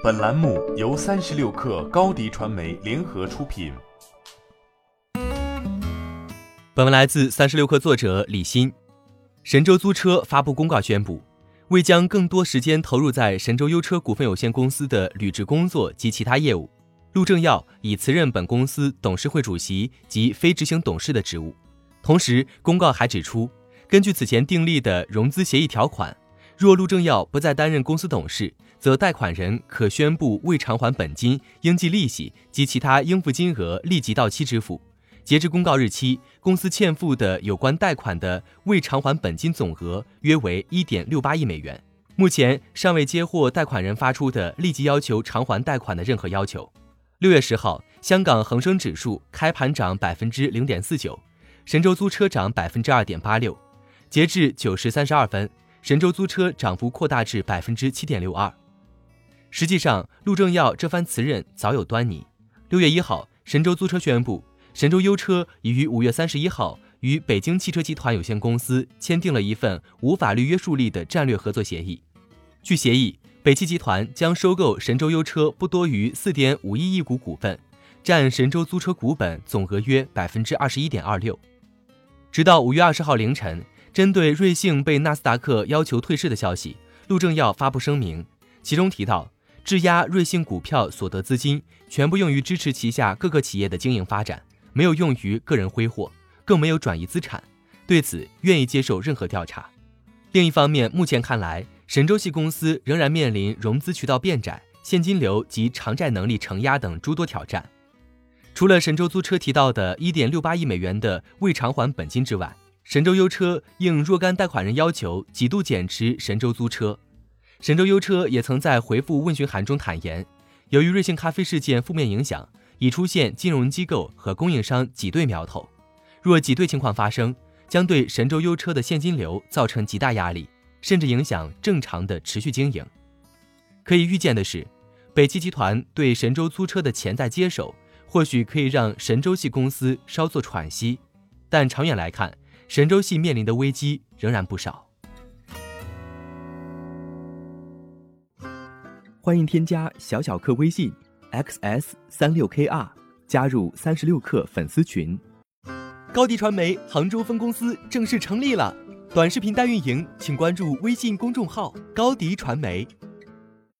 本栏目由三十六氪高低传媒联合出品。本文来自三十六氪作者李欣。神州租车发布公告宣布，为将更多时间投入在神州优车股份有限公司的履职工作及其他业务，陆正耀已辞任本公司董事会主席及非执行董事的职务。同时，公告还指出，根据此前订立的融资协议条款。若陆正耀不再担任公司董事，则贷款人可宣布未偿还本金、应计利息及其他应付金额立即到期支付。截至公告日期，公司欠付的有关贷款的未偿还本金总额约为一点六八亿美元。目前尚未接获贷款人发出的立即要求偿还贷款的任何要求。六月十号，香港恒生指数开盘涨百分之零点四九，神州租车涨百分之二点八六。截至九时三十二分。神州租车涨幅扩大至百分之七点六二。实际上，陆正耀这番辞任早有端倪。六月一号，神州租车宣布，神州优车已于五月三十一号与北京汽车集团有限公司签订了一份无法律约束力的战略合作协议。据协议，北汽集团将收购神州优车不多于四点五亿亿股股份，占神州租车股本总额约百分之二十一点二六。直到五月二十号凌晨。针对瑞幸被纳斯达克要求退市的消息，陆正耀发布声明，其中提到，质押瑞幸股票所得资金全部用于支持旗下各个企业的经营发展，没有用于个人挥霍，更没有转移资产，对此愿意接受任何调查。另一方面，目前看来，神州系公司仍然面临融资渠道变窄、现金流及偿债能力承压等诸多挑战。除了神州租车提到的1.68亿美元的未偿还本金之外，神州优车应若干贷款人要求，几度减持神州租车。神州优车也曾在回复问询函中坦言，由于瑞幸咖啡事件负面影响，已出现金融机构和供应商挤兑苗头。若挤兑情况发生，将对神州优车的现金流造成极大压力，甚至影响正常的持续经营。可以预见的是，北汽集团对神州租车的潜在接手，或许可以让神州系公司稍作喘息，但长远来看，神州系面临的危机仍然不少。欢迎添加小小客微信 xs 三六 kr 加入三十六氪粉丝群。高迪传媒杭州分公司正式成立了，短视频代运营，请关注微信公众号高迪传媒。